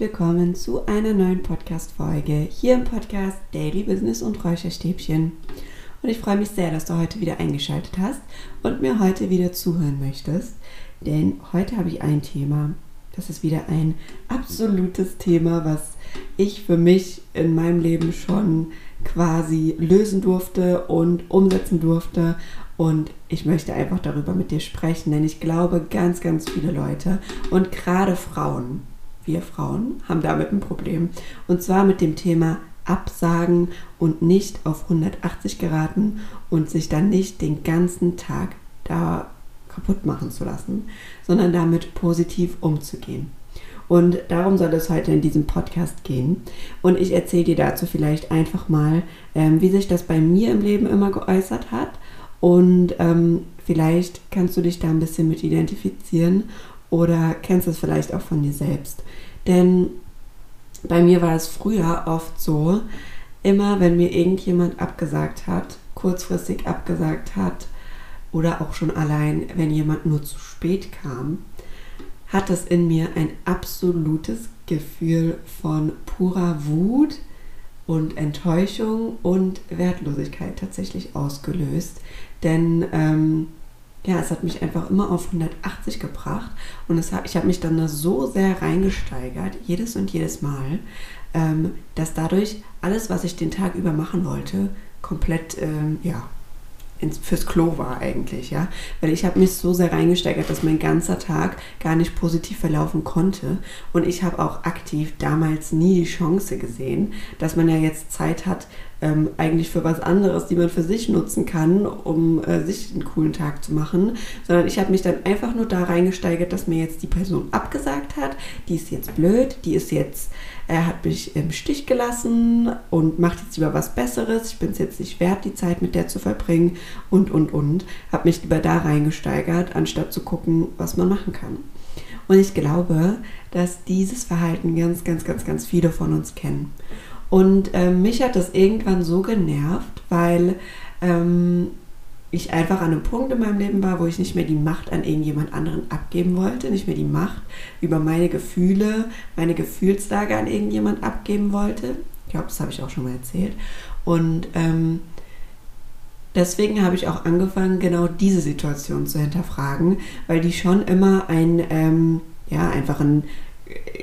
willkommen zu einer neuen Podcast-Folge hier im Podcast Daily Business und Räucherstäbchen. Und ich freue mich sehr, dass du heute wieder eingeschaltet hast und mir heute wieder zuhören möchtest, denn heute habe ich ein Thema. Das ist wieder ein absolutes Thema, was ich für mich in meinem Leben schon quasi lösen durfte und umsetzen durfte und ich möchte einfach darüber mit dir sprechen, denn ich glaube, ganz, ganz viele Leute und gerade Frauen, wir Frauen, haben damit ein Problem. Und zwar mit dem Thema Absagen und nicht auf 180 geraten und sich dann nicht den ganzen Tag da kaputt machen zu lassen, sondern damit positiv umzugehen. Und darum soll es heute in diesem Podcast gehen. Und ich erzähle dir dazu vielleicht einfach mal, ähm, wie sich das bei mir im Leben immer geäußert hat und ähm, vielleicht kannst du dich da ein bisschen mit identifizieren oder kennst es vielleicht auch von dir selbst. Denn bei mir war es früher oft so, immer wenn mir irgendjemand abgesagt hat, kurzfristig abgesagt hat oder auch schon allein, wenn jemand nur zu spät kam, hat es in mir ein absolutes Gefühl von purer Wut und Enttäuschung und Wertlosigkeit tatsächlich ausgelöst, denn ähm, ja, es hat mich einfach immer auf 180 gebracht und es ich habe mich dann da so sehr reingesteigert, jedes und jedes Mal, ähm, dass dadurch alles, was ich den Tag über machen wollte, komplett ähm, ja, ins, fürs Klo war eigentlich, ja. Weil ich habe mich so sehr reingesteigert, dass mein ganzer Tag gar nicht positiv verlaufen konnte. Und ich habe auch aktiv damals nie die Chance gesehen, dass man ja jetzt Zeit hat, ähm, eigentlich für was anderes, die man für sich nutzen kann, um äh, sich einen coolen Tag zu machen, sondern ich habe mich dann einfach nur da reingesteigert, dass mir jetzt die Person abgesagt hat, die ist jetzt blöd, die ist jetzt, er hat mich im Stich gelassen und macht jetzt lieber was Besseres, ich bin es jetzt nicht wert, die Zeit mit der zu verbringen und, und, und, habe mich lieber da reingesteigert, anstatt zu gucken, was man machen kann. Und ich glaube, dass dieses Verhalten ganz, ganz, ganz, ganz viele von uns kennen. Und äh, mich hat das irgendwann so genervt, weil ähm, ich einfach an einem Punkt in meinem Leben war, wo ich nicht mehr die Macht an irgendjemand anderen abgeben wollte, nicht mehr die Macht über meine Gefühle, meine Gefühlslage an irgendjemand abgeben wollte. Ich glaube, das habe ich auch schon mal erzählt. Und ähm, deswegen habe ich auch angefangen, genau diese Situation zu hinterfragen, weil die schon immer ein, ähm, ja, einfach ein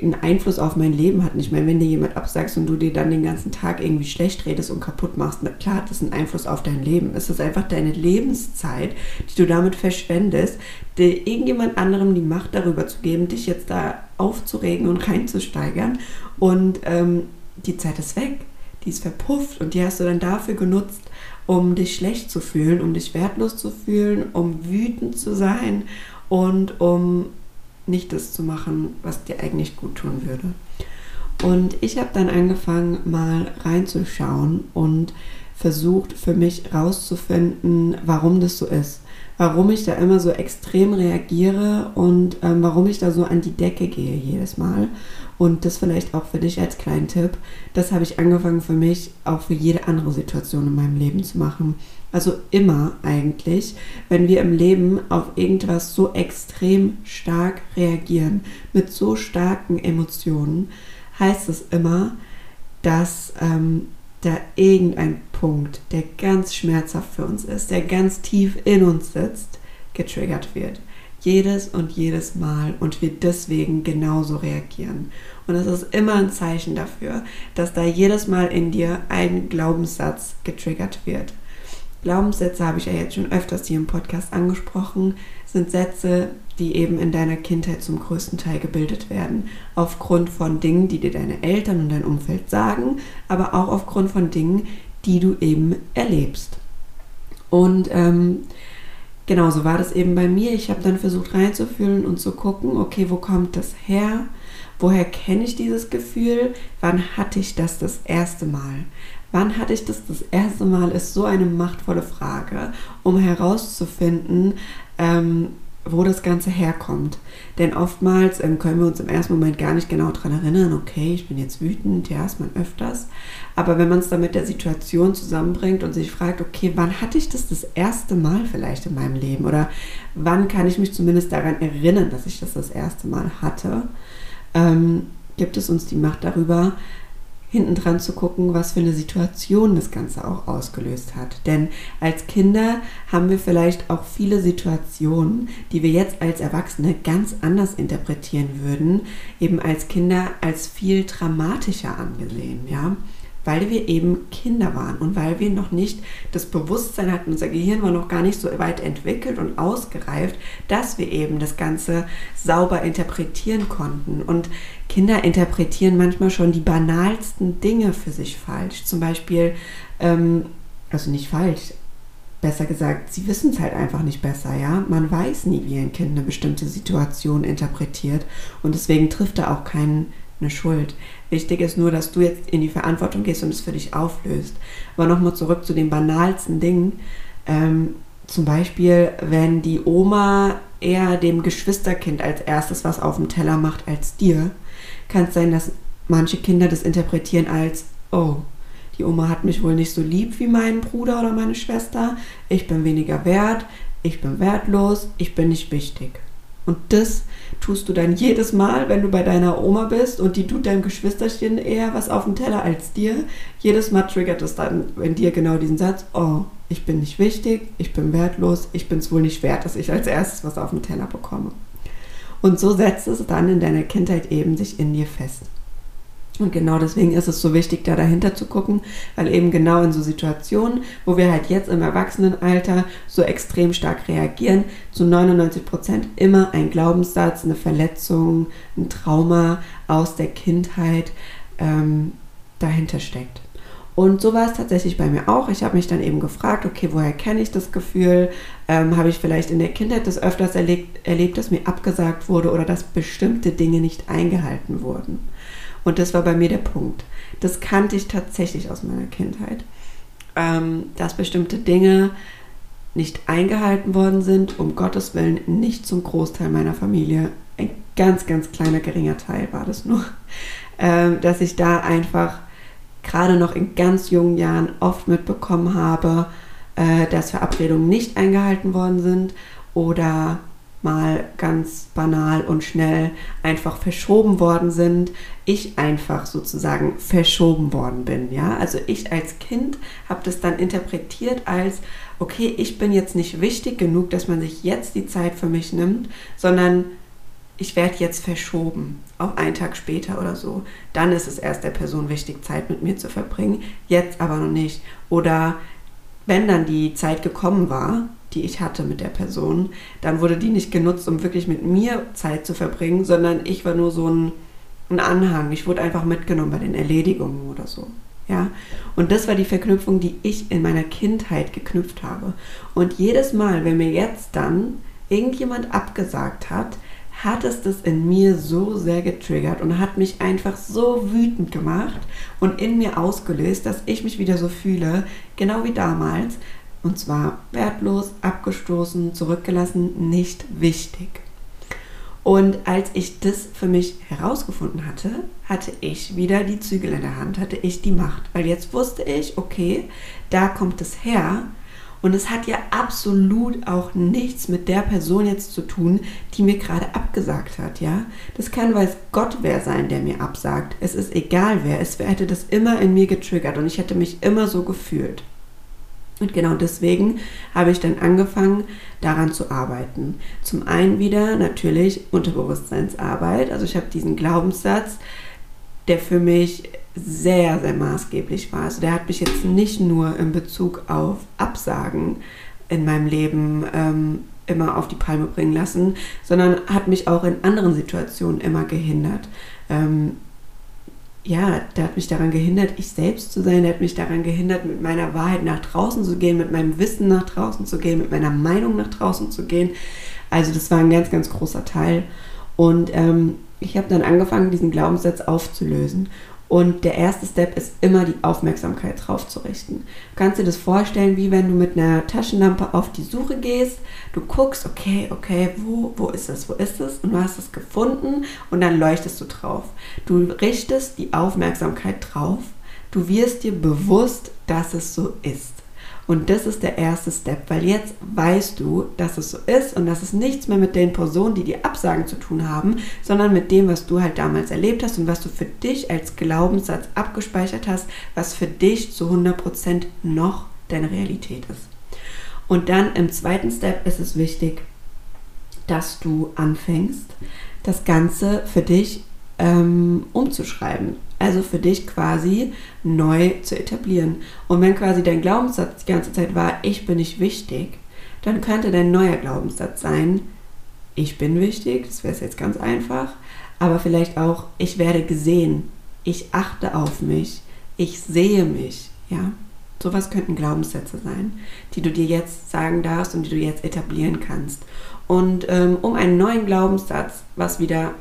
einen Einfluss auf mein Leben hat. Nicht mehr, wenn dir jemand absagst und du dir dann den ganzen Tag irgendwie schlecht redest und kaputt machst. Na, klar hat das einen Einfluss auf dein Leben. Es ist einfach deine Lebenszeit, die du damit verschwendest, dir irgendjemand anderem die Macht darüber zu geben, dich jetzt da aufzuregen und reinzusteigern. Und ähm, die Zeit ist weg. Die ist verpufft und die hast du dann dafür genutzt, um dich schlecht zu fühlen, um dich wertlos zu fühlen, um wütend zu sein und um nicht das zu machen, was dir eigentlich gut tun würde. Und ich habe dann angefangen, mal reinzuschauen und versucht für mich rauszufinden, warum das so ist. Warum ich da immer so extrem reagiere und ähm, warum ich da so an die Decke gehe jedes Mal. Und das vielleicht auch für dich als kleinen Tipp. Das habe ich angefangen für mich auch für jede andere Situation in meinem Leben zu machen. Also immer eigentlich, wenn wir im Leben auf irgendwas so extrem stark reagieren, mit so starken Emotionen, heißt es immer, dass ähm, da irgendein Punkt, der ganz schmerzhaft für uns ist, der ganz tief in uns sitzt, getriggert wird. Jedes und jedes Mal und wir deswegen genauso reagieren. Und es ist immer ein Zeichen dafür, dass da jedes Mal in dir ein Glaubenssatz getriggert wird. Glaubenssätze habe ich ja jetzt schon öfters hier im Podcast angesprochen, sind Sätze, die eben in deiner Kindheit zum größten Teil gebildet werden. Aufgrund von Dingen, die dir deine Eltern und dein Umfeld sagen, aber auch aufgrund von Dingen, die du eben erlebst. Und ähm, genau so war das eben bei mir. Ich habe dann versucht reinzufühlen und zu gucken, okay, wo kommt das her? Woher kenne ich dieses Gefühl? Wann hatte ich das das erste Mal? Wann hatte ich das das erste Mal, ist so eine machtvolle Frage, um herauszufinden, ähm, wo das Ganze herkommt. Denn oftmals ähm, können wir uns im ersten Moment gar nicht genau daran erinnern, okay, ich bin jetzt wütend, ja, ist man öfters. Aber wenn man es dann mit der Situation zusammenbringt und sich fragt, okay, wann hatte ich das das erste Mal vielleicht in meinem Leben? Oder wann kann ich mich zumindest daran erinnern, dass ich das das erste Mal hatte? Ähm, gibt es uns die Macht darüber, hinten dran zu gucken, was für eine Situation das Ganze auch ausgelöst hat. Denn als Kinder haben wir vielleicht auch viele Situationen, die wir jetzt als Erwachsene ganz anders interpretieren würden, eben als Kinder als viel dramatischer angesehen, ja weil wir eben Kinder waren und weil wir noch nicht das Bewusstsein hatten, unser Gehirn war noch gar nicht so weit entwickelt und ausgereift, dass wir eben das Ganze sauber interpretieren konnten. Und Kinder interpretieren manchmal schon die banalsten Dinge für sich falsch. Zum Beispiel, ähm, also nicht falsch, besser gesagt, sie wissen es halt einfach nicht besser, ja. Man weiß nie, wie ein Kind eine bestimmte Situation interpretiert und deswegen trifft er auch keinen eine Schuld. Wichtig ist nur, dass du jetzt in die Verantwortung gehst und es für dich auflöst. Aber nochmal zurück zu den banalsten Dingen. Ähm, zum Beispiel, wenn die Oma eher dem Geschwisterkind als erstes was auf dem Teller macht als dir, kann es sein, dass manche Kinder das interpretieren als, oh, die Oma hat mich wohl nicht so lieb wie mein Bruder oder meine Schwester, ich bin weniger wert, ich bin wertlos, ich bin nicht wichtig. Und das tust du dann jedes Mal, wenn du bei deiner Oma bist und die tut deinem Geschwisterchen eher was auf dem Teller als dir. Jedes Mal triggert es dann in dir genau diesen Satz, oh, ich bin nicht wichtig, ich bin wertlos, ich bin es wohl nicht wert, dass ich als erstes was auf dem Teller bekomme. Und so setzt es dann in deiner Kindheit eben sich in dir fest. Und genau deswegen ist es so wichtig, da dahinter zu gucken, weil eben genau in so Situationen, wo wir halt jetzt im Erwachsenenalter so extrem stark reagieren, zu 99 Prozent immer ein Glaubenssatz, eine Verletzung, ein Trauma aus der Kindheit ähm, dahinter steckt. Und so war es tatsächlich bei mir auch. Ich habe mich dann eben gefragt, okay, woher kenne ich das Gefühl? Ähm, habe ich vielleicht in der Kindheit das öfters erlebt, erlebt, dass mir abgesagt wurde oder dass bestimmte Dinge nicht eingehalten wurden? Und das war bei mir der Punkt. Das kannte ich tatsächlich aus meiner Kindheit. Ähm, dass bestimmte Dinge nicht eingehalten worden sind, um Gottes Willen nicht zum Großteil meiner Familie. Ein ganz, ganz kleiner, geringer Teil war das nur. Ähm, dass ich da einfach gerade noch in ganz jungen Jahren oft mitbekommen habe, äh, dass Verabredungen nicht eingehalten worden sind oder mal ganz banal und schnell einfach verschoben worden sind, ich einfach sozusagen verschoben worden bin. Ja, also ich als Kind habe das dann interpretiert als okay, ich bin jetzt nicht wichtig genug, dass man sich jetzt die Zeit für mich nimmt, sondern ich werde jetzt verschoben auf einen Tag später oder so. Dann ist es erst der Person wichtig, Zeit mit mir zu verbringen, jetzt aber noch nicht. Oder wenn dann die Zeit gekommen war, die ich hatte mit der Person, dann wurde die nicht genutzt, um wirklich mit mir Zeit zu verbringen, sondern ich war nur so ein, ein Anhang. Ich wurde einfach mitgenommen bei den Erledigungen oder so. Ja, und das war die Verknüpfung, die ich in meiner Kindheit geknüpft habe. Und jedes Mal, wenn mir jetzt dann irgendjemand abgesagt hat, hat es das in mir so sehr getriggert und hat mich einfach so wütend gemacht und in mir ausgelöst, dass ich mich wieder so fühle, genau wie damals, und zwar wertlos, abgestoßen, zurückgelassen, nicht wichtig. Und als ich das für mich herausgefunden hatte, hatte ich wieder die Zügel in der Hand, hatte ich die Macht. Weil jetzt wusste ich, okay, da kommt es her. Und es hat ja absolut auch nichts mit der Person jetzt zu tun, die mir gerade abgesagt hat, ja. Das kann weiß Gott wer sein, der mir absagt. Es ist egal wer. Es hätte das immer in mir getriggert und ich hätte mich immer so gefühlt. Und genau deswegen habe ich dann angefangen, daran zu arbeiten. Zum einen wieder natürlich Unterbewusstseinsarbeit. Also ich habe diesen Glaubenssatz, der für mich sehr, sehr maßgeblich war. Also der hat mich jetzt nicht nur in Bezug auf Absagen in meinem Leben ähm, immer auf die Palme bringen lassen, sondern hat mich auch in anderen Situationen immer gehindert. Ähm, ja, der hat mich daran gehindert, ich selbst zu sein. Der hat mich daran gehindert, mit meiner Wahrheit nach draußen zu gehen, mit meinem Wissen nach draußen zu gehen, mit meiner Meinung nach draußen zu gehen. Also das war ein ganz, ganz großer Teil. Und ähm, ich habe dann angefangen, diesen Glaubenssatz aufzulösen. Und der erste Step ist immer die Aufmerksamkeit drauf zu richten. Du kannst dir das vorstellen, wie wenn du mit einer Taschenlampe auf die Suche gehst. Du guckst, okay, okay, wo, wo ist es, wo ist es? Und du hast es gefunden und dann leuchtest du drauf. Du richtest die Aufmerksamkeit drauf. Du wirst dir bewusst, dass es so ist. Und das ist der erste Step, weil jetzt weißt du, dass es so ist und dass es nichts mehr mit den Personen, die die Absagen zu tun haben, sondern mit dem, was du halt damals erlebt hast und was du für dich als Glaubenssatz abgespeichert hast, was für dich zu 100% noch deine Realität ist. Und dann im zweiten Step ist es wichtig, dass du anfängst, das Ganze für dich ähm, umzuschreiben. Also für dich quasi neu zu etablieren. Und wenn quasi dein Glaubenssatz die ganze Zeit war, ich bin nicht wichtig, dann könnte dein neuer Glaubenssatz sein, ich bin wichtig, das wäre jetzt ganz einfach, aber vielleicht auch, ich werde gesehen, ich achte auf mich, ich sehe mich, ja. Sowas könnten Glaubenssätze sein, die du dir jetzt sagen darfst und die du jetzt etablieren kannst. Und ähm, um einen neuen Glaubenssatz, was wieder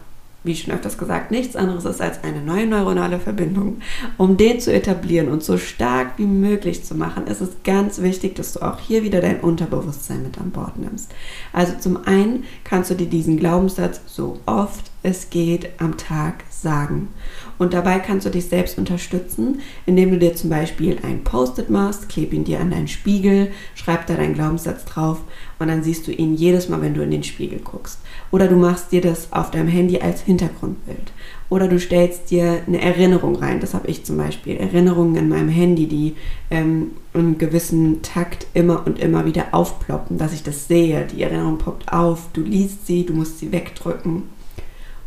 wie schon öfters gesagt, nichts anderes ist als eine neue neuronale Verbindung. Um den zu etablieren und so stark wie möglich zu machen, ist es ganz wichtig, dass du auch hier wieder dein Unterbewusstsein mit an Bord nimmst. Also zum einen kannst du dir diesen Glaubenssatz so oft es geht am Tag sagen. Und dabei kannst du dich selbst unterstützen, indem du dir zum Beispiel ein Post-it machst, kleb ihn dir an deinen Spiegel, schreib da deinen Glaubenssatz drauf und dann siehst du ihn jedes Mal, wenn du in den Spiegel guckst. Oder du machst dir das auf deinem Handy als Hintergrundbild. Oder du stellst dir eine Erinnerung rein. Das habe ich zum Beispiel. Erinnerungen in meinem Handy, die ähm, in gewissen Takt immer und immer wieder aufploppen, dass ich das sehe. Die Erinnerung poppt auf, du liest sie, du musst sie wegdrücken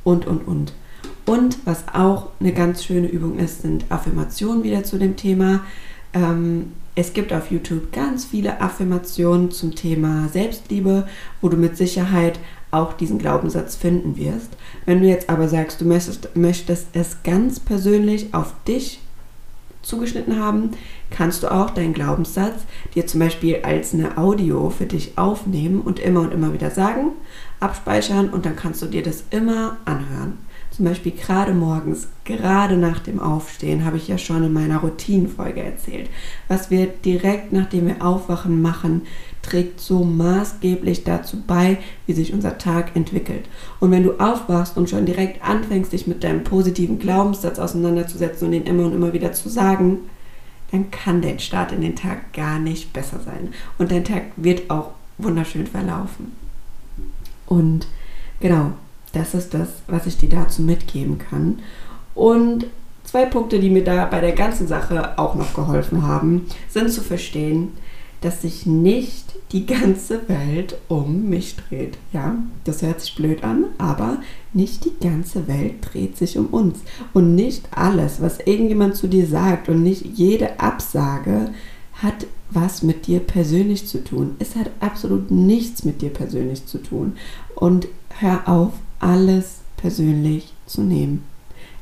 und, und, und. Und was auch eine ganz schöne Übung ist, sind Affirmationen wieder zu dem Thema. Ähm, es gibt auf YouTube ganz viele Affirmationen zum Thema Selbstliebe, wo du mit Sicherheit auch diesen Glaubenssatz finden wirst. Wenn du jetzt aber sagst, du möchtest, möchtest es ganz persönlich auf dich zugeschnitten haben, kannst du auch deinen Glaubenssatz dir zum Beispiel als eine Audio für dich aufnehmen und immer und immer wieder sagen, abspeichern und dann kannst du dir das immer anhören. Zum Beispiel gerade morgens, gerade nach dem Aufstehen, habe ich ja schon in meiner Routinenfolge erzählt. Was wir direkt nachdem wir aufwachen machen, trägt so maßgeblich dazu bei, wie sich unser Tag entwickelt. Und wenn du aufwachst und schon direkt anfängst, dich mit deinem positiven Glaubenssatz auseinanderzusetzen und den immer und immer wieder zu sagen, dann kann dein Start in den Tag gar nicht besser sein. Und dein Tag wird auch wunderschön verlaufen. Und genau, das ist das, was ich dir dazu mitgeben kann. Und zwei Punkte, die mir da bei der ganzen Sache auch noch geholfen haben, sind zu verstehen, dass sich nicht die ganze Welt um mich dreht. Ja, das hört sich blöd an, aber nicht die ganze Welt dreht sich um uns. Und nicht alles, was irgendjemand zu dir sagt und nicht jede Absage hat was mit dir persönlich zu tun. Es hat absolut nichts mit dir persönlich zu tun. Und hör auf, alles persönlich zu nehmen.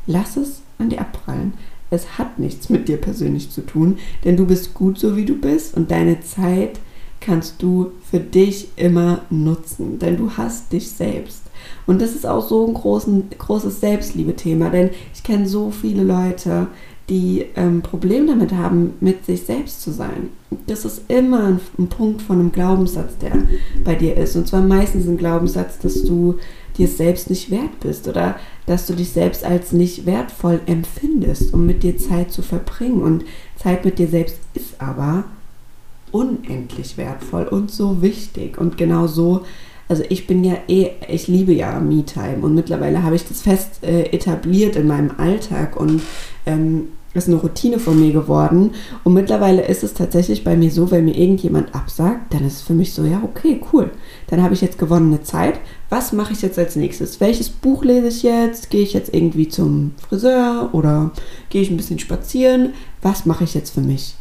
Lass es an dir abprallen. Es hat nichts mit dir persönlich zu tun, denn du bist gut so wie du bist und deine Zeit kannst du für dich immer nutzen, denn du hast dich selbst. Und das ist auch so ein großen, großes Selbstliebe-Thema, denn ich kenne so viele Leute, die ähm, Probleme damit haben, mit sich selbst zu sein. Das ist immer ein, ein, Punkt von einem Glaubenssatz, der bei dir ist. Und zwar meistens ein Glaubenssatz, dass du dir selbst nicht wert bist oder dass du dich selbst als nicht wertvoll empfindest, um mit dir Zeit zu verbringen. Und Zeit mit dir selbst ist aber unendlich wertvoll und so wichtig. Und genau so also ich bin ja eh, ich liebe ja Me-Time und mittlerweile habe ich das fest äh, etabliert in meinem Alltag und ähm, ist eine Routine von mir geworden. Und mittlerweile ist es tatsächlich bei mir so, wenn mir irgendjemand absagt, dann ist es für mich so, ja, okay, cool. Dann habe ich jetzt gewonnene Zeit. Was mache ich jetzt als nächstes? Welches Buch lese ich jetzt? Gehe ich jetzt irgendwie zum Friseur oder gehe ich ein bisschen spazieren? Was mache ich jetzt für mich?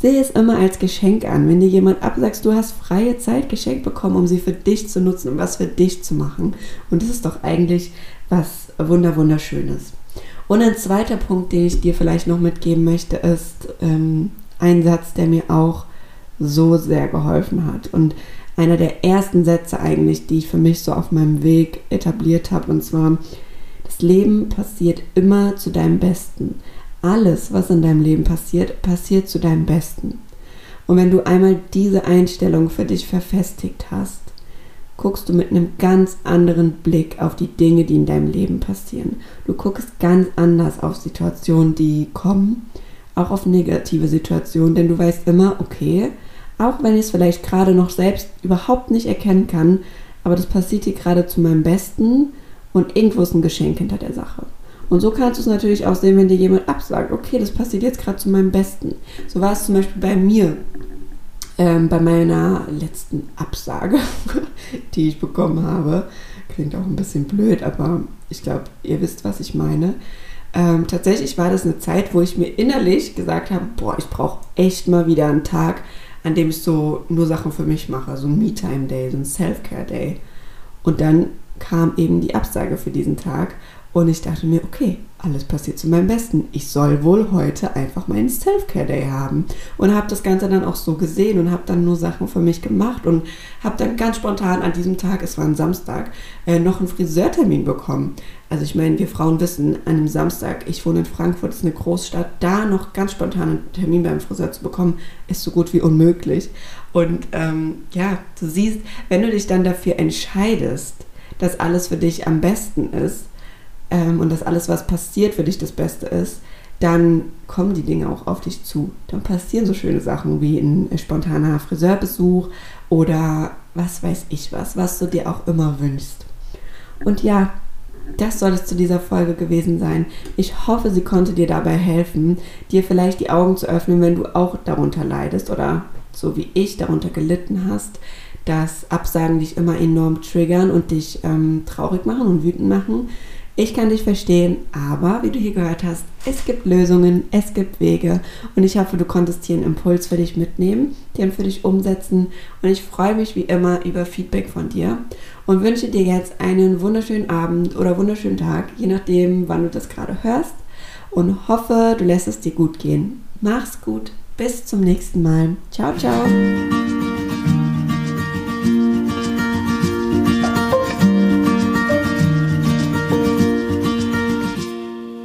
Sehe es immer als Geschenk an. Wenn dir jemand absagst, du hast freie Zeit geschenkt bekommen, um sie für dich zu nutzen, um was für dich zu machen. Und das ist doch eigentlich was wunderschönes. Und ein zweiter Punkt, den ich dir vielleicht noch mitgeben möchte, ist ähm, ein Satz, der mir auch so sehr geholfen hat. Und einer der ersten Sätze eigentlich, die ich für mich so auf meinem Weg etabliert habe. Und zwar, das Leben passiert immer zu deinem Besten alles, was in deinem Leben passiert, passiert zu deinem Besten. Und wenn du einmal diese Einstellung für dich verfestigt hast, guckst du mit einem ganz anderen Blick auf die Dinge, die in deinem Leben passieren. Du guckst ganz anders auf Situationen, die kommen, auch auf negative Situationen, denn du weißt immer, okay, Auch wenn ich es vielleicht gerade noch selbst überhaupt nicht erkennen kann, aber das passiert hier gerade zu meinem Besten und irgendwo ist ein Geschenk hinter der Sache. Und so kannst du es natürlich auch sehen, wenn dir jemand absagt, okay, das passiert jetzt gerade zu meinem Besten. So war es zum Beispiel bei mir, ähm, bei meiner letzten Absage, die ich bekommen habe. Klingt auch ein bisschen blöd, aber ich glaube, ihr wisst, was ich meine. Ähm, tatsächlich war das eine Zeit, wo ich mir innerlich gesagt habe, boah, ich brauche echt mal wieder einen Tag, an dem ich so nur Sachen für mich mache, so ein Me-Time-Day, so ein Self-Care-Day. Und dann kam eben die Absage für diesen Tag und ich dachte mir, okay, alles passiert zu meinem Besten. Ich soll wohl heute einfach meinen Self-Care-Day haben. Und habe das Ganze dann auch so gesehen und habe dann nur Sachen für mich gemacht und habe dann ganz spontan an diesem Tag, es war ein Samstag, äh, noch einen Friseurtermin bekommen. Also ich meine, wir Frauen wissen, an einem Samstag, ich wohne in Frankfurt, ist eine Großstadt, da noch ganz spontan einen Termin beim Friseur zu bekommen, ist so gut wie unmöglich. Und ähm, ja, du siehst, wenn du dich dann dafür entscheidest, dass alles für dich am besten ist, ähm, und dass alles, was passiert, für dich das Beste ist, dann kommen die Dinge auch auf dich zu. Dann passieren so schöne Sachen wie ein spontaner Friseurbesuch oder was weiß ich was, was du dir auch immer wünschst. Und ja, das soll es zu dieser Folge gewesen sein. Ich hoffe, sie konnte dir dabei helfen, dir vielleicht die Augen zu öffnen, wenn du auch darunter leidest oder so wie ich darunter gelitten hast, dass Absagen dich immer enorm triggern und dich ähm, traurig machen und wütend machen. Ich kann dich verstehen, aber wie du hier gehört hast, es gibt Lösungen, es gibt Wege und ich hoffe, du konntest hier einen Impuls für dich mitnehmen, den für dich umsetzen und ich freue mich wie immer über Feedback von dir und wünsche dir jetzt einen wunderschönen Abend oder wunderschönen Tag, je nachdem, wann du das gerade hörst und hoffe, du lässt es dir gut gehen. Mach's gut, bis zum nächsten Mal. Ciao, ciao.